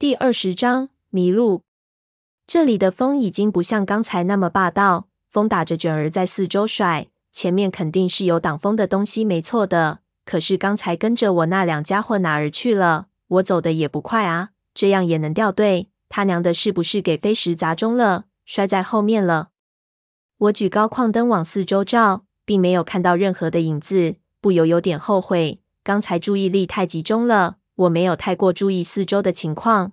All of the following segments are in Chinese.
第二十章迷路。这里的风已经不像刚才那么霸道，风打着卷儿在四周甩，前面肯定是有挡风的东西，没错的。可是刚才跟着我那两家伙哪儿去了？我走的也不快啊，这样也能掉队？他娘的，是不是给飞石砸中了，摔在后面了？我举高矿灯往四周照，并没有看到任何的影子，不由有点后悔，刚才注意力太集中了。我没有太过注意四周的情况。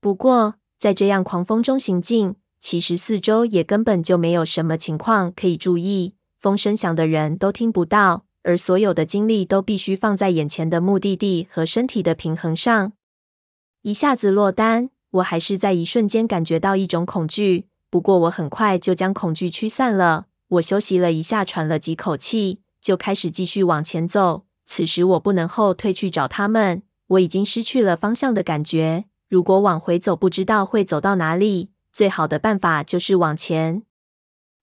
不过，在这样狂风中行进，其实四周也根本就没有什么情况可以注意。风声响的人都听不到，而所有的精力都必须放在眼前的目的地和身体的平衡上。一下子落单，我还是在一瞬间感觉到一种恐惧。不过，我很快就将恐惧驱散了。我休息了一下，喘了几口气，就开始继续往前走。此时我不能后退去找他们，我已经失去了方向的感觉。如果往回走，不知道会走到哪里。最好的办法就是往前。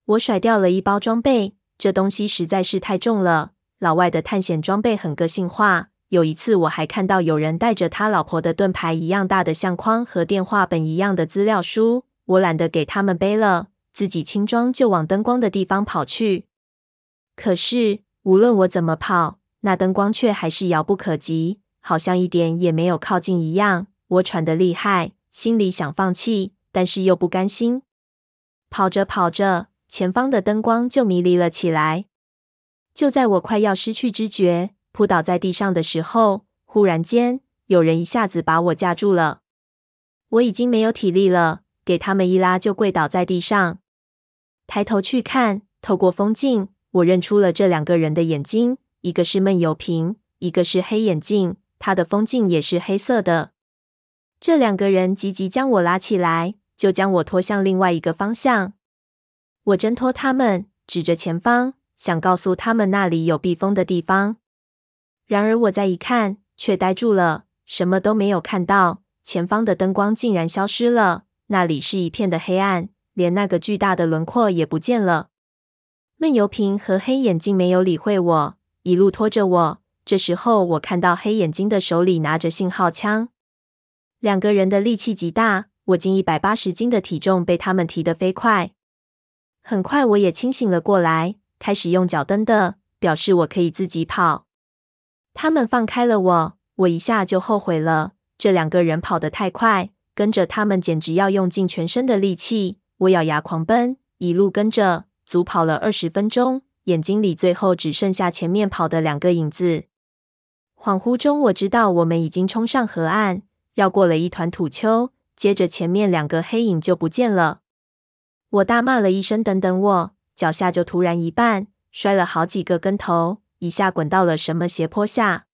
我甩掉了一包装备，这东西实在是太重了。老外的探险装备很个性化。有一次我还看到有人带着他老婆的盾牌一样大的相框和电话本一样的资料书。我懒得给他们背了，自己轻装就往灯光的地方跑去。可是无论我怎么跑，那灯光却还是遥不可及，好像一点也没有靠近一样。我喘得厉害，心里想放弃，但是又不甘心。跑着跑着，前方的灯光就迷离了起来。就在我快要失去知觉、扑倒在地上的时候，忽然间有人一下子把我架住了。我已经没有体力了，给他们一拉就跪倒在地上。抬头去看，透过风镜，我认出了这两个人的眼睛。一个是闷油瓶，一个是黑眼镜，他的风镜也是黑色的。这两个人急急将我拉起来，就将我拖向另外一个方向。我挣脱他们，指着前方，想告诉他们那里有避风的地方。然而我再一看，却呆住了，什么都没有看到。前方的灯光竟然消失了，那里是一片的黑暗，连那个巨大的轮廓也不见了。闷油瓶和黑眼镜没有理会我。一路拖着我，这时候我看到黑眼睛的手里拿着信号枪。两个人的力气极大，我近一百八十斤的体重被他们提得飞快。很快我也清醒了过来，开始用脚蹬的，表示我可以自己跑。他们放开了我，我一下就后悔了。这两个人跑得太快，跟着他们简直要用尽全身的力气。我咬牙狂奔，一路跟着，足跑了二十分钟。眼睛里最后只剩下前面跑的两个影子。恍惚中，我知道我们已经冲上河岸，绕过了一团土丘，接着前面两个黑影就不见了。我大骂了一声：“等等我！”脚下就突然一绊，摔了好几个跟头，一下滚到了什么斜坡下。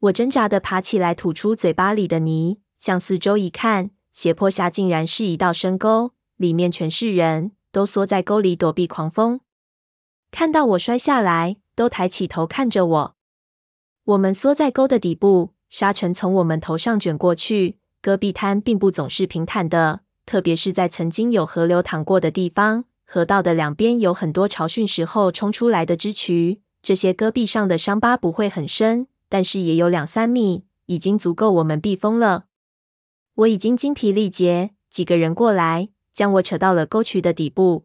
我挣扎地爬起来，吐出嘴巴里的泥，向四周一看，斜坡下竟然是一道深沟，里面全是人，都缩在沟里躲避狂风。看到我摔下来，都抬起头看着我。我们缩在沟的底部，沙尘从我们头上卷过去。戈壁滩并不总是平坦的，特别是在曾经有河流淌过的地方。河道的两边有很多潮汛时候冲出来的支渠。这些戈壁上的伤疤不会很深，但是也有两三米，已经足够我们避风了。我已经精疲力竭，几个人过来，将我扯到了沟渠的底部。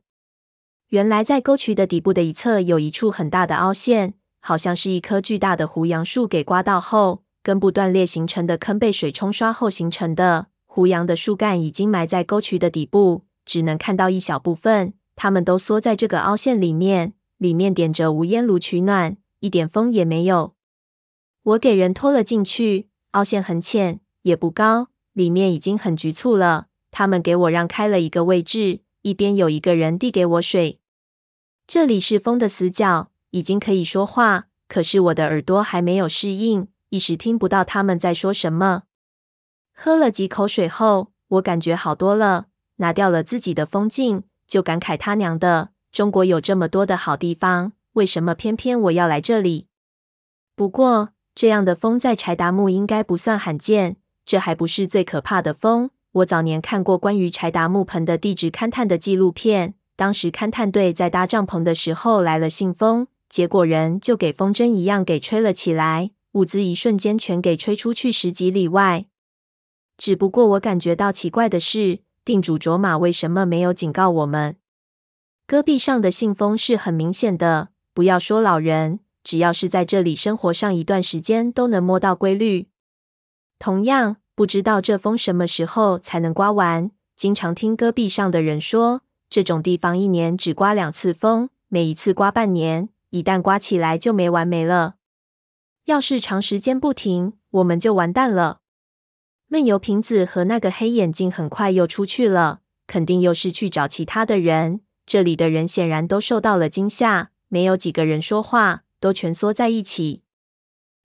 原来在沟渠的底部的一侧有一处很大的凹陷，好像是一棵巨大的胡杨树给刮到后，根部断裂形成的坑，被水冲刷后形成的。胡杨的树干已经埋在沟渠的底部，只能看到一小部分。它们都缩在这个凹陷里面，里面点着无烟炉取暖，一点风也没有。我给人拖了进去，凹陷很浅，也不高，里面已经很局促了。他们给我让开了一个位置。一边有一个人递给我水，这里是风的死角，已经可以说话，可是我的耳朵还没有适应，一时听不到他们在说什么。喝了几口水后，我感觉好多了，拿掉了自己的风镜，就感慨他娘的，中国有这么多的好地方，为什么偏偏我要来这里？不过这样的风在柴达木应该不算罕见，这还不是最可怕的风。我早年看过关于柴达木盆的地质勘探的纪录片，当时勘探队在搭帐篷的时候来了信风，结果人就给风筝一样给吹了起来，物资一瞬间全给吹出去十几里外。只不过我感觉到奇怪的是，定主卓玛为什么没有警告我们？戈壁上的信封是很明显的，不要说老人，只要是在这里生活上一段时间，都能摸到规律。同样，不知道这风什么时候才能刮完。经常听戈壁上的人说，这种地方一年只刮两次风，每一次刮半年，一旦刮起来就没完没了。要是长时间不停，我们就完蛋了。闷油瓶子和那个黑眼镜很快又出去了，肯定又是去找其他的人。这里的人显然都受到了惊吓，没有几个人说话，都蜷缩在一起。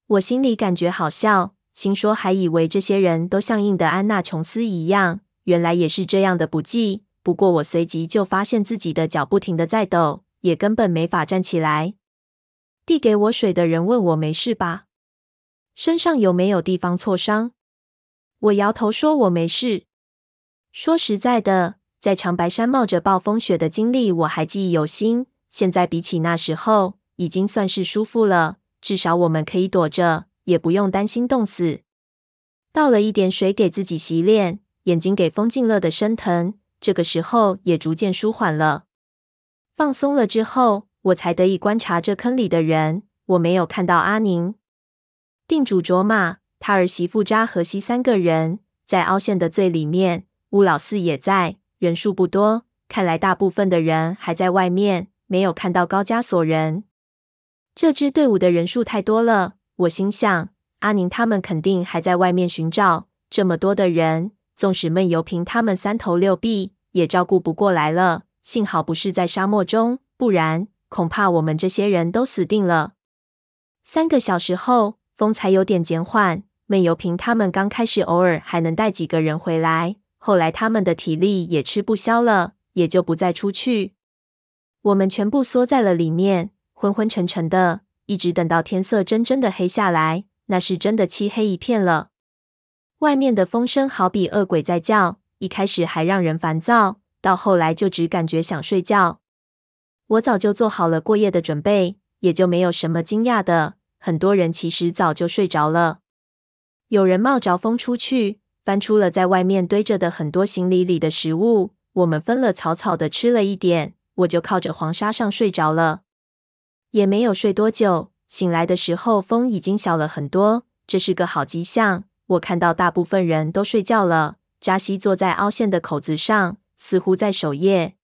我心里感觉好笑，心说还以为这些人都像印第安纳琼斯一样，原来也是这样的不济。不过我随即就发现自己的脚不停的在抖，也根本没法站起来。递给我水的人问我没事吧？身上有没有地方挫伤？我摇头说我没事。说实在的。在长白山冒着暴风雪的经历，我还记忆犹新。现在比起那时候，已经算是舒服了。至少我们可以躲着，也不用担心冻死。倒了一点水给自己洗脸，眼睛给风镜热得生疼。这个时候也逐渐舒缓了。放松了之后，我才得以观察这坑里的人。我没有看到阿宁、定主卓玛、他儿媳妇扎荷西三个人，在凹陷的最里面。乌老四也在。人数不多，看来大部分的人还在外面，没有看到高加索人。这支队伍的人数太多了，我心想，阿宁他们肯定还在外面寻找。这么多的人，纵使闷油瓶他们三头六臂，也照顾不过来了。幸好不是在沙漠中，不然恐怕我们这些人都死定了。三个小时后，风才有点减缓。闷油瓶他们刚开始偶尔还能带几个人回来。后来他们的体力也吃不消了，也就不再出去。我们全部缩在了里面，昏昏沉沉的，一直等到天色真正的黑下来，那是真的漆黑一片了。外面的风声好比恶鬼在叫，一开始还让人烦躁，到后来就只感觉想睡觉。我早就做好了过夜的准备，也就没有什么惊讶的。很多人其实早就睡着了，有人冒着风出去。翻出了在外面堆着的很多行李里的食物，我们分了草草的吃了一点，我就靠着黄沙上睡着了。也没有睡多久，醒来的时候风已经小了很多，这是个好迹象。我看到大部分人都睡觉了。扎西坐在凹陷的口子上，似乎在守夜。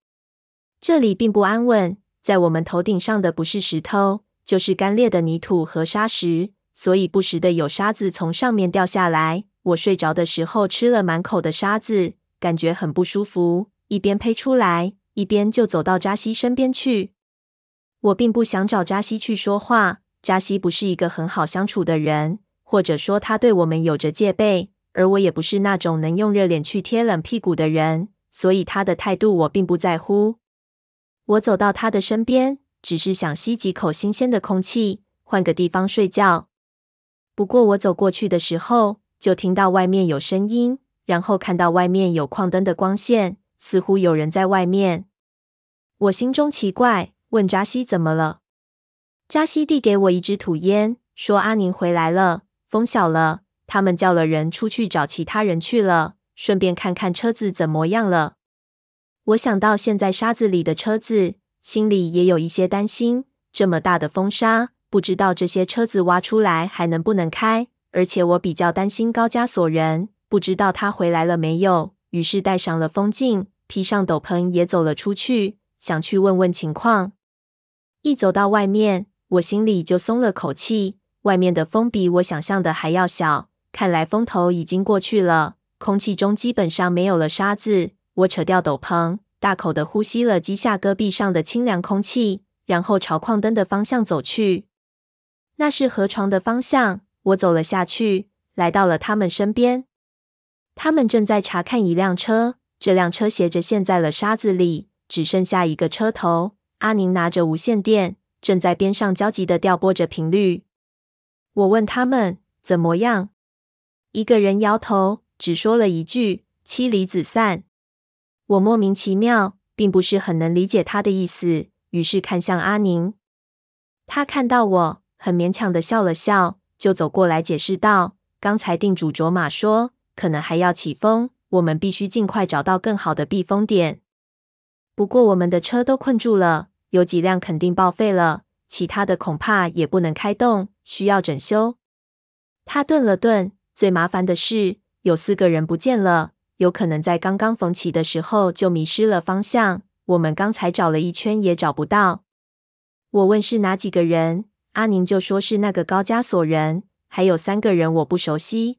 这里并不安稳，在我们头顶上的不是石头，就是干裂的泥土和沙石，所以不时的有沙子从上面掉下来。我睡着的时候吃了满口的沙子，感觉很不舒服。一边呸出来，一边就走到扎西身边去。我并不想找扎西去说话。扎西不是一个很好相处的人，或者说他对我们有着戒备，而我也不是那种能用热脸去贴冷屁股的人，所以他的态度我并不在乎。我走到他的身边，只是想吸几口新鲜的空气，换个地方睡觉。不过我走过去的时候，就听到外面有声音，然后看到外面有矿灯的光线，似乎有人在外面。我心中奇怪，问扎西怎么了。扎西递给我一支土烟，说阿宁回来了，风小了，他们叫了人出去找其他人去了，顺便看看车子怎么样了。我想到现在沙子里的车子，心里也有一些担心。这么大的风沙，不知道这些车子挖出来还能不能开。而且我比较担心高加索人，不知道他回来了没有。于是戴上了风镜，披上斗篷，也走了出去，想去问问情况。一走到外面，我心里就松了口气。外面的风比我想象的还要小，看来风头已经过去了，空气中基本上没有了沙子。我扯掉斗篷，大口的呼吸了几下戈壁上的清凉空气，然后朝矿灯的方向走去。那是河床的方向。我走了下去，来到了他们身边。他们正在查看一辆车，这辆车斜着陷在了沙子里，只剩下一个车头。阿宁拿着无线电，正在边上焦急地调拨着频率。我问他们怎么样，一个人摇头，只说了一句“妻离子散”。我莫名其妙，并不是很能理解他的意思，于是看向阿宁。他看到我，很勉强地笑了笑。就走过来解释道：“刚才定主卓玛说，可能还要起风。我们必须尽快找到更好的避风点。不过我们的车都困住了，有几辆肯定报废了，其他的恐怕也不能开动，需要整修。他顿了顿，最麻烦的是有四个人不见了，有可能在刚刚缝起的时候就迷失了方向。我们刚才找了一圈也找不到。我问是哪几个人，阿宁就说是那个高加索人，还有三个人我不熟悉。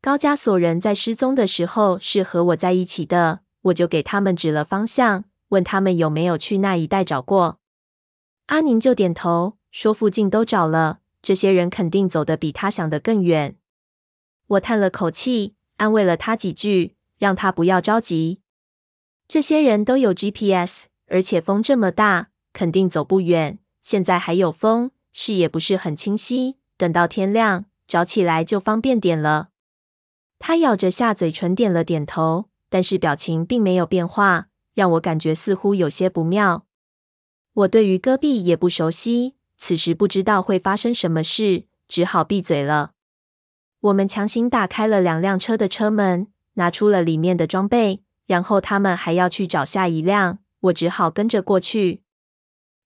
高加索人在失踪的时候是和我在一起的，我就给他们指了方向，问他们有没有去那一带找过。阿宁就点头说附近都找了，这些人肯定走得比他想的更远。我叹了口气，安慰了他几句，让他不要着急。这些人都有 GPS，而且风这么大，肯定走不远。现在还有风，视野不是很清晰，等到天亮找起来就方便点了。他咬着下嘴唇，点了点头，但是表情并没有变化，让我感觉似乎有些不妙。我对于戈壁也不熟悉，此时不知道会发生什么事，只好闭嘴了。我们强行打开了两辆车的车门，拿出了里面的装备，然后他们还要去找下一辆，我只好跟着过去。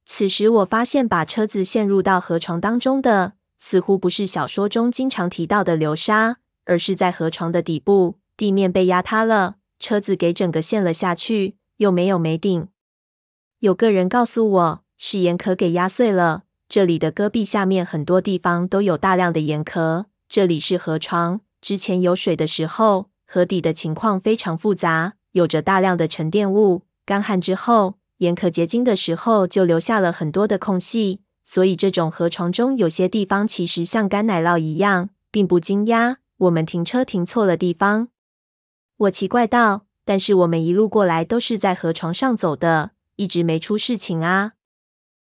此时我发现，把车子陷入到河床当中的，似乎不是小说中经常提到的流沙。而是在河床的底部，地面被压塌了，车子给整个陷了下去，又没有没顶。有个人告诉我，是盐壳给压碎了。这里的戈壁下面很多地方都有大量的盐壳。这里是河床，之前有水的时候，河底的情况非常复杂，有着大量的沉淀物。干旱之后，岩壳结晶的时候，就留下了很多的空隙。所以这种河床中有些地方其实像干奶酪一样，并不惊讶。我们停车停错了地方，我奇怪道：“但是我们一路过来都是在河床上走的，一直没出事情啊。”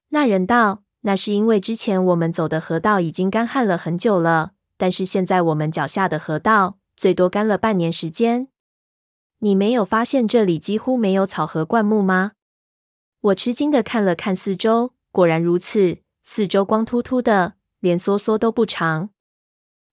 那人道：“那是因为之前我们走的河道已经干旱了很久了，但是现在我们脚下的河道最多干了半年时间。你没有发现这里几乎没有草和灌木吗？”我吃惊的看了看四周，果然如此，四周光秃秃的，连梭梭都不长。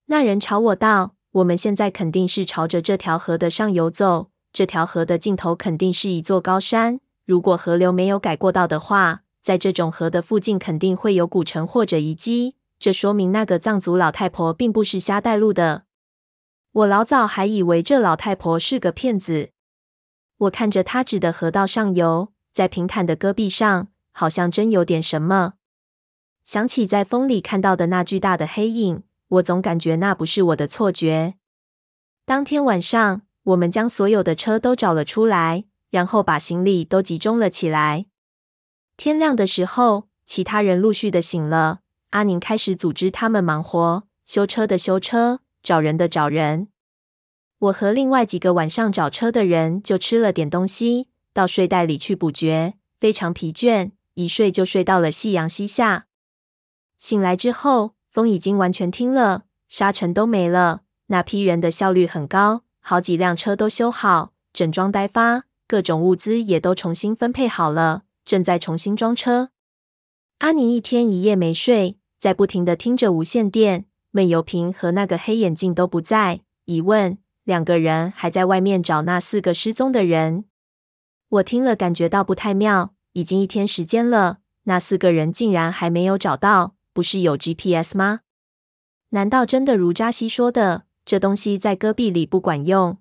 那人朝我道：“我们现在肯定是朝着这条河的上游走，这条河的尽头肯定是一座高山。如果河流没有改过道的话，在这种河的附近肯定会有古城或者遗迹。这说明那个藏族老太婆并不是瞎带路的。我老早还以为这老太婆是个骗子。我看着她指的河道上游，在平坦的戈壁上，好像真有点什么。想起在风里看到的那巨大的黑影。”我总感觉那不是我的错觉。当天晚上，我们将所有的车都找了出来，然后把行李都集中了起来。天亮的时候，其他人陆续的醒了。阿宁开始组织他们忙活，修车的修车，找人的找人。我和另外几个晚上找车的人就吃了点东西，到睡袋里去补觉，非常疲倦，一睡就睡到了夕阳西下。醒来之后，风已经完全停了，沙尘都没了。那批人的效率很高，好几辆车都修好，整装待发，各种物资也都重新分配好了，正在重新装车。阿宁一天一夜没睡，在不停的听着无线电。闷油瓶和那个黑眼镜都不在，一问，两个人还在外面找那四个失踪的人。我听了，感觉到不太妙。已经一天时间了，那四个人竟然还没有找到。不是有 GPS 吗？难道真的如扎西说的，这东西在戈壁里不管用？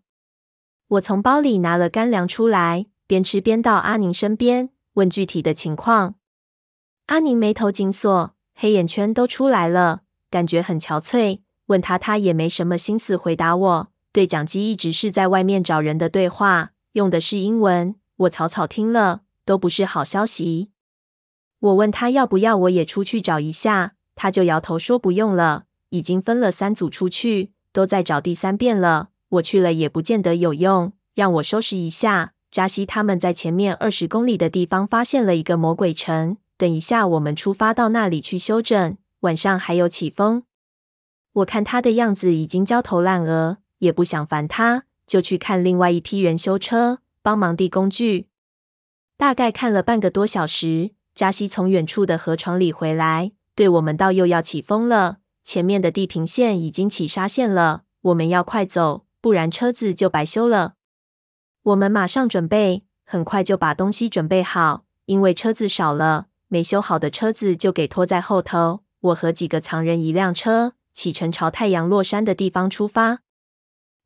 我从包里拿了干粮出来，边吃边到阿宁身边问具体的情况。阿宁眉头紧锁，黑眼圈都出来了，感觉很憔悴。问他，他也没什么心思回答我。对讲机一直是在外面找人的对话，用的是英文。我草草听了，都不是好消息。我问他要不要我也出去找一下，他就摇头说不用了，已经分了三组出去，都在找第三遍了。我去了也不见得有用，让我收拾一下。扎西他们在前面二十公里的地方发现了一个魔鬼城，等一下我们出发到那里去休整，晚上还有起风。我看他的样子已经焦头烂额，也不想烦他，就去看另外一批人修车，帮忙递工具。大概看了半个多小时。扎西从远处的河床里回来，对我们道：“又要起风了，前面的地平线已经起沙线了，我们要快走，不然车子就白修了。我们马上准备，很快就把东西准备好，因为车子少了，没修好的车子就给拖在后头。我和几个藏人一辆车，启程朝太阳落山的地方出发。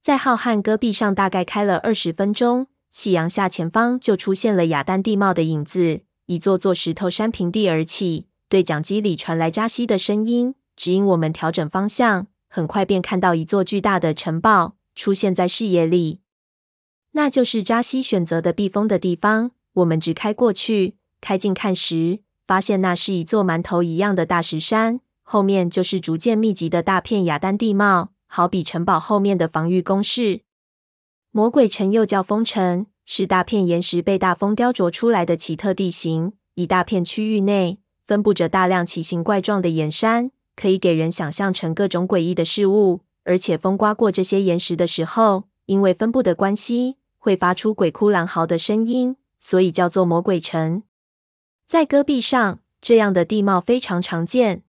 在浩瀚戈壁上，大概开了二十分钟，夕阳下，前方就出现了雅丹地貌的影子，一座座石头山平地而起。对讲机里传来扎西的声音，指引我们调整方向。很快便看到一座巨大的城堡出现在视野里，那就是扎西选择的避风的地方。我们直开过去，开近看时，发现那是一座馒头一样的大石山，后面就是逐渐密集的大片雅丹地貌，好比城堡后面的防御工事。魔鬼城又叫风城，是大片岩石被大风雕琢出来的奇特地形。一大片区域内分布着大量奇形怪状的岩山。可以给人想象成各种诡异的事物，而且风刮过这些岩石的时候，因为分布的关系，会发出鬼哭狼嚎的声音，所以叫做魔鬼城。在戈壁上，这样的地貌非常常见。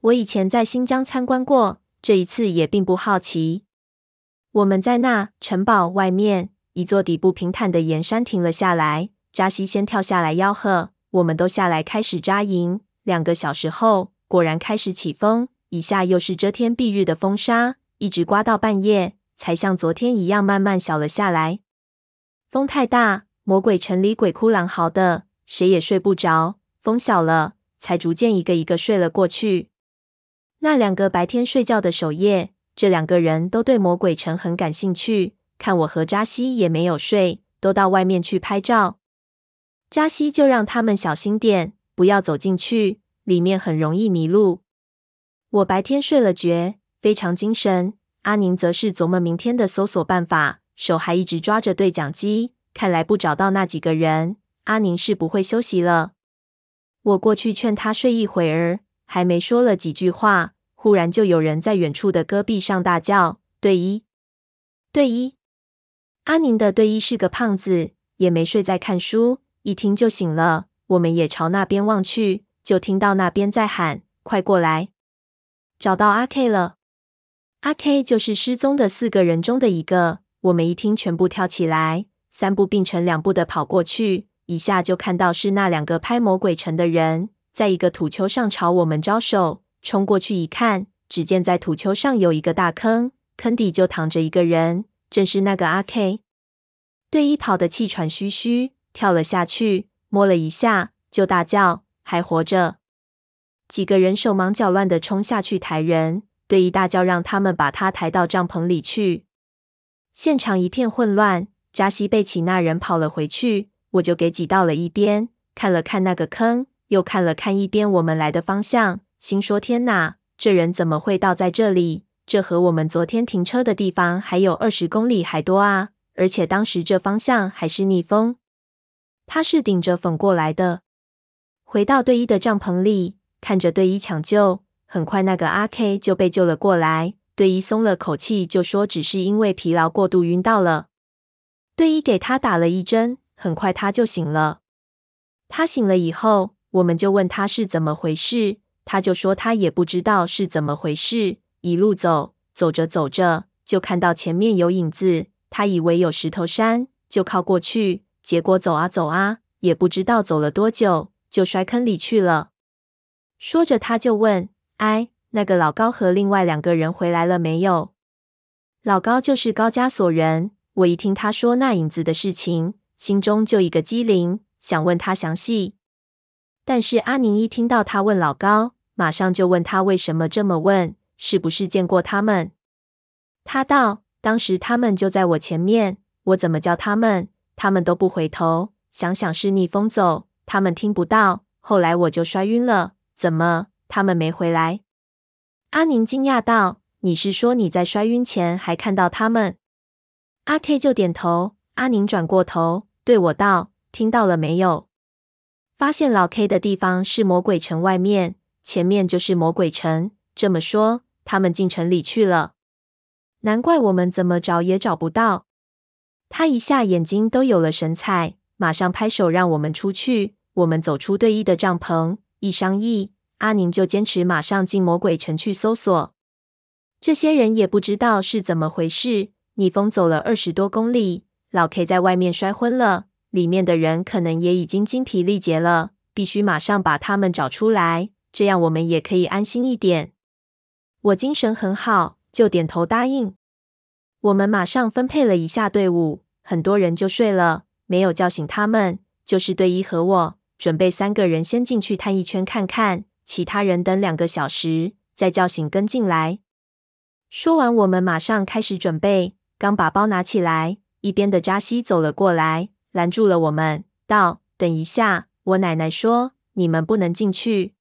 我以前在新疆参观过，这一次也并不好奇。我们在那城堡外面一座底部平坦的岩山停了下来，扎西先跳下来吆喝，我们都下来开始扎营。两个小时后。果然开始起风，一下又是遮天蔽日的风沙，一直刮到半夜，才像昨天一样慢慢小了下来。风太大，魔鬼城里鬼哭狼嚎的，谁也睡不着。风小了，才逐渐一个一个睡了过去。那两个白天睡觉的守夜，这两个人都对魔鬼城很感兴趣。看我和扎西也没有睡，都到外面去拍照。扎西就让他们小心点，不要走进去。里面很容易迷路。我白天睡了觉，非常精神。阿宁则是琢磨明天的搜索办法，手还一直抓着对讲机。看来不找到那几个人，阿宁是不会休息了。我过去劝他睡一会儿，还没说了几句话，忽然就有人在远处的戈壁上大叫：“队医，队医！”阿宁的队医是个胖子，也没睡在看书，一听就醒了。我们也朝那边望去。就听到那边在喊：“快过来！找到阿 K 了！阿 K 就是失踪的四个人中的一个。”我们一听，全部跳起来，三步并成两步的跑过去，一下就看到是那两个拍魔鬼城的人，在一个土丘上朝我们招手。冲过去一看，只见在土丘上有一个大坑，坑底就躺着一个人，正是那个阿 K。队医跑得气喘吁吁，跳了下去，摸了一下，就大叫。还活着，几个人手忙脚乱的冲下去抬人，队医大叫让他们把他抬到帐篷里去。现场一片混乱，扎西背起那人跑了回去，我就给挤到了一边，看了看那个坑，又看了看一边我们来的方向，心说：天哪，这人怎么会倒在这里？这和我们昨天停车的地方还有二十公里还多啊！而且当时这方向还是逆风，他是顶着风过来的。回到队医的帐篷里，看着队医抢救，很快那个阿 K 就被救了过来。队医松了口气，就说只是因为疲劳过度晕倒了。队医给他打了一针，很快他就醒了。他醒了以后，我们就问他是怎么回事，他就说他也不知道是怎么回事。一路走，走着走着，就看到前面有影子，他以为有石头山，就靠过去，结果走啊走啊，也不知道走了多久。就摔坑里去了。说着，他就问：“哎，那个老高和另外两个人回来了没有？”老高就是高加索人。我一听他说那影子的事情，心中就一个机灵，想问他详细。但是阿宁一听到他问老高，马上就问他为什么这么问，是不是见过他们？他道：“当时他们就在我前面，我怎么叫他们，他们都不回头。想想是逆风走。”他们听不到，后来我就摔晕了。怎么，他们没回来？阿宁惊讶道：“你是说你在摔晕前还看到他们？”阿 K 就点头。阿宁转过头对我道：“听到了没有？发现老 K 的地方是魔鬼城外面，前面就是魔鬼城。这么说，他们进城里去了。难怪我们怎么找也找不到。”他一下眼睛都有了神采。马上拍手让我们出去。我们走出对弈的帐篷，一商议，阿宁就坚持马上进魔鬼城去搜索。这些人也不知道是怎么回事，逆风走了二十多公里，老 K 在外面摔昏了，里面的人可能也已经精疲力竭了，必须马上把他们找出来，这样我们也可以安心一点。我精神很好，就点头答应。我们马上分配了一下队伍，很多人就睡了，没有叫醒他们，就是队医和我，准备三个人先进去探一圈看看，其他人等两个小时再叫醒跟进来。说完，我们马上开始准备。刚把包拿起来，一边的扎西走了过来，拦住了我们，道：“等一下，我奶奶说你们不能进去，